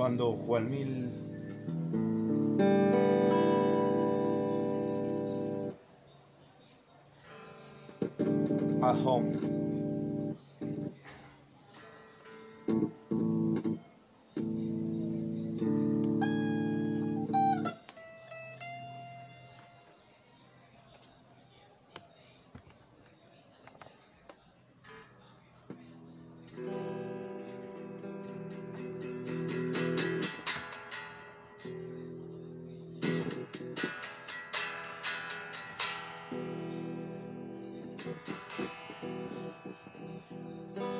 cuando Juan Mil at home. Thank you.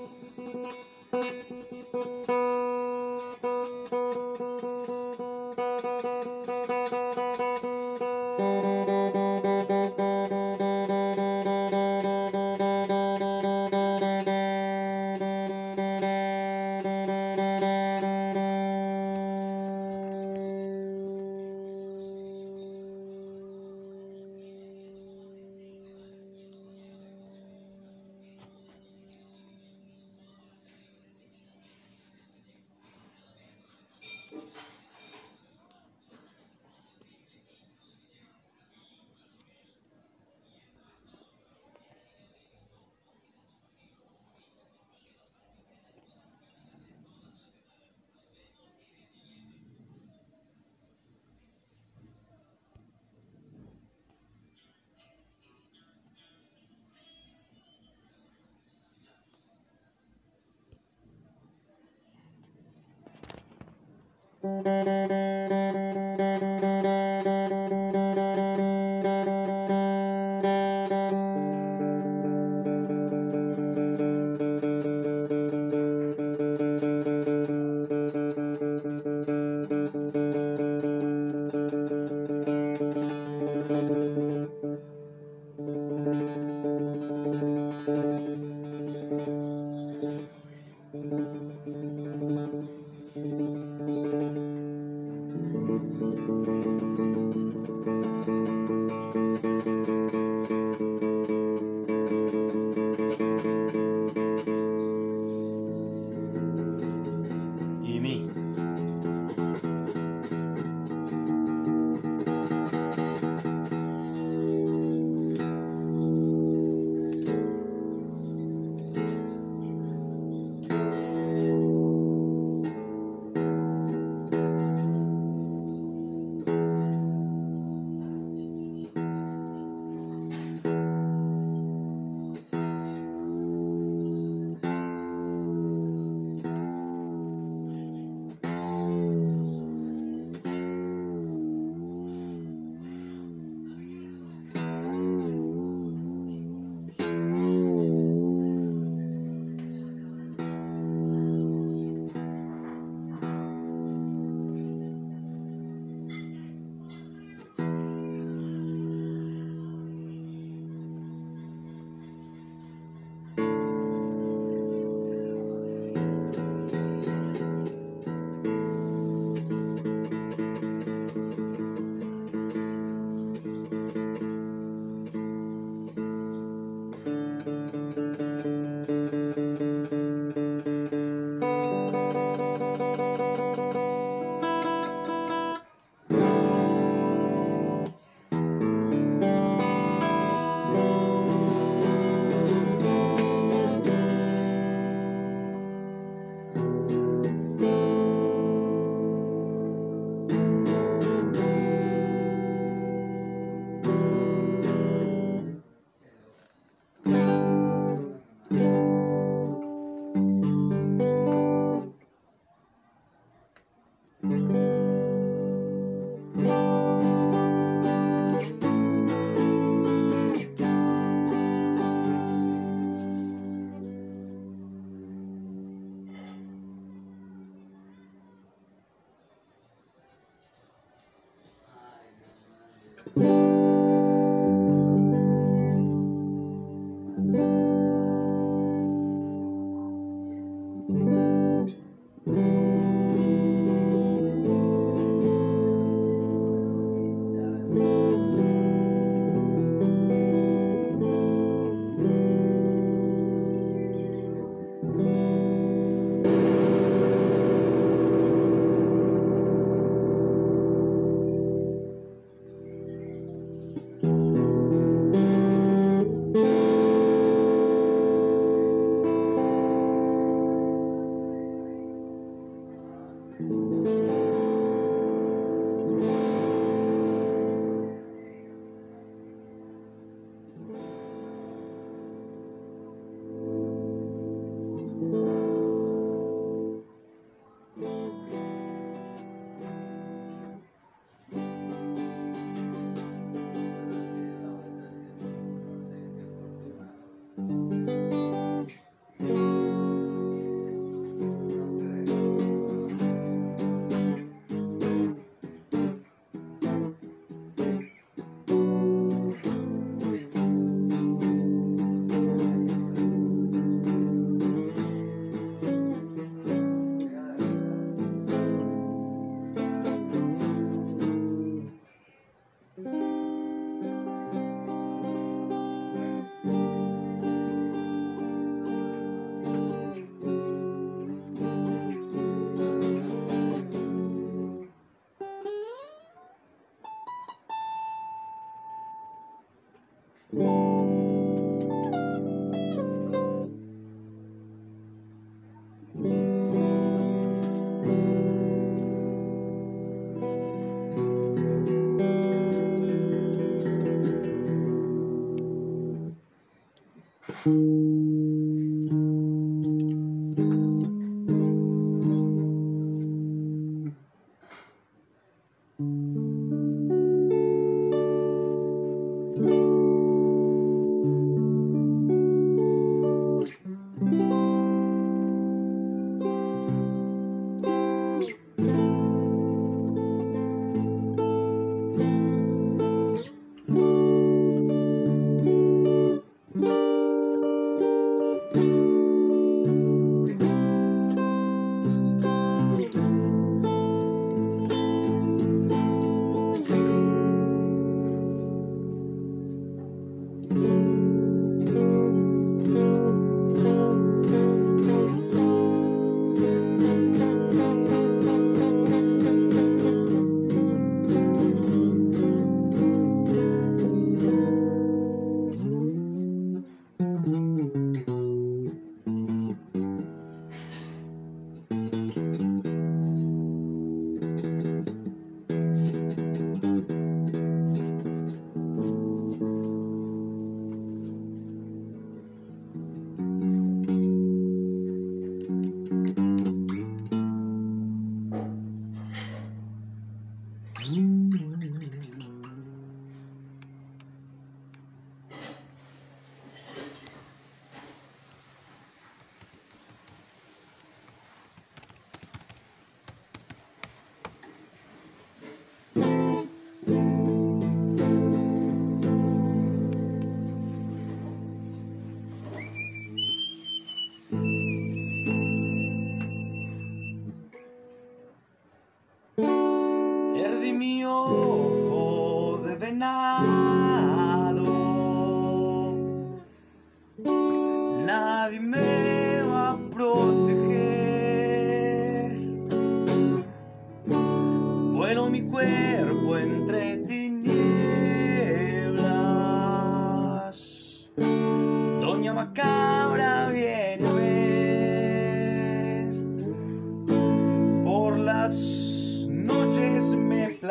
Música Mm-hmm.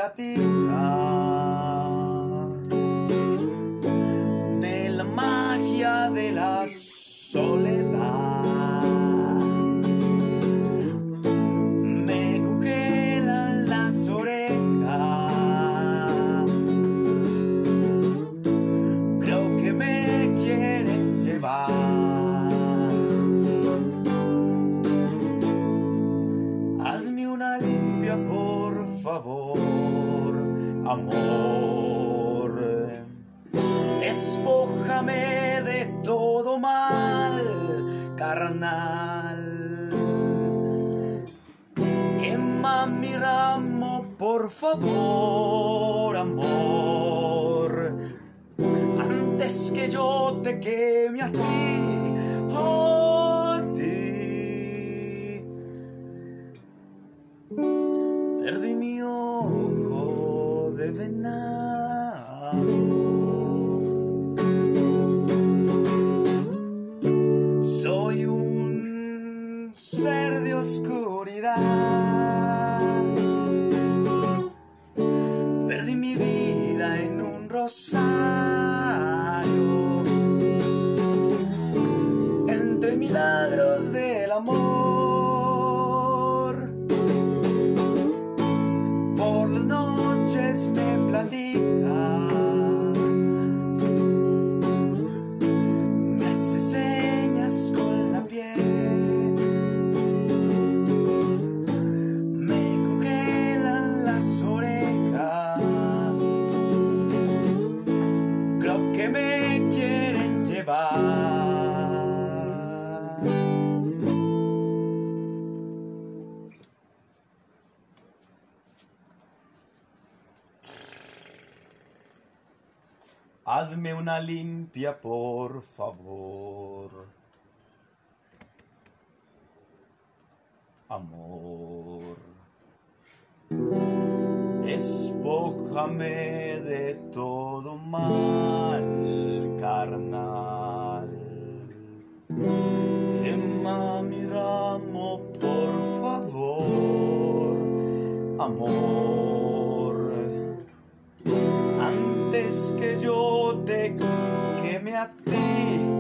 Latina. Ah. despójame de todo mal carnal. Quema mi ramo, por favor, amor, antes que yo te queme a ti eternidad. que me quieren llevar. Hazme una limpia, por favor. Amor despójame de todo mal carnal. Quema mi ramo, por favor, amor. Antes que yo te queme a ti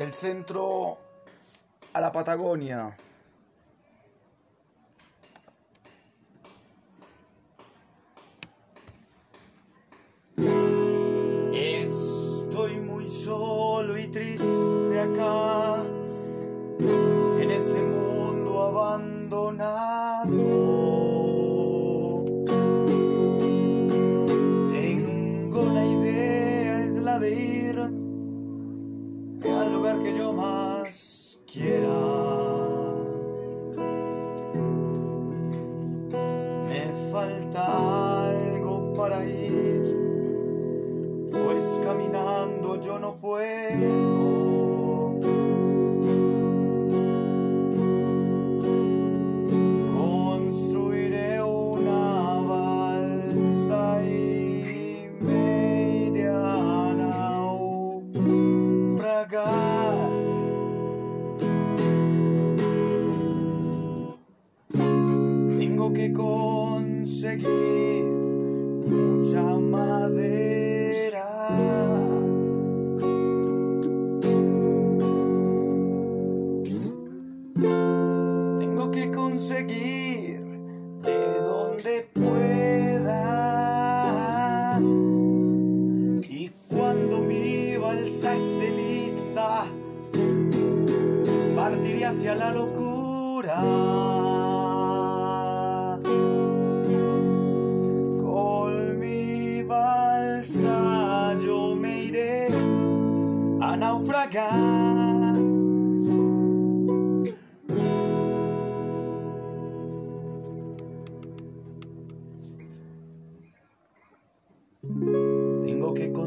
del centro a la Patagonia. Yeah.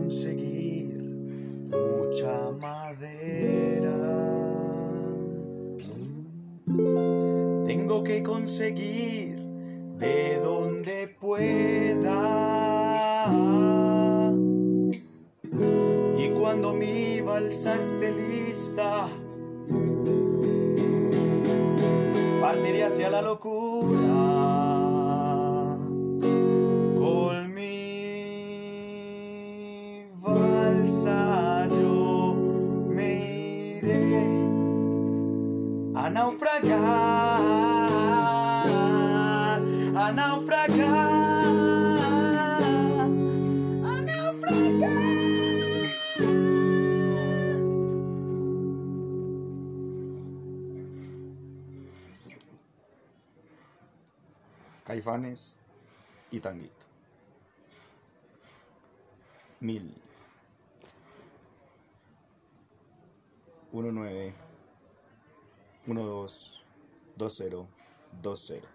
conseguir mucha madera. Tengo que conseguir de donde pueda. Y cuando mi balsa esté lista, partiré hacia la locura. naufragar, a naufragar, a naufragar. Caifanes e Tanguito. Mil. Uno nueve. 1, 2, 2, 0, 2, 0.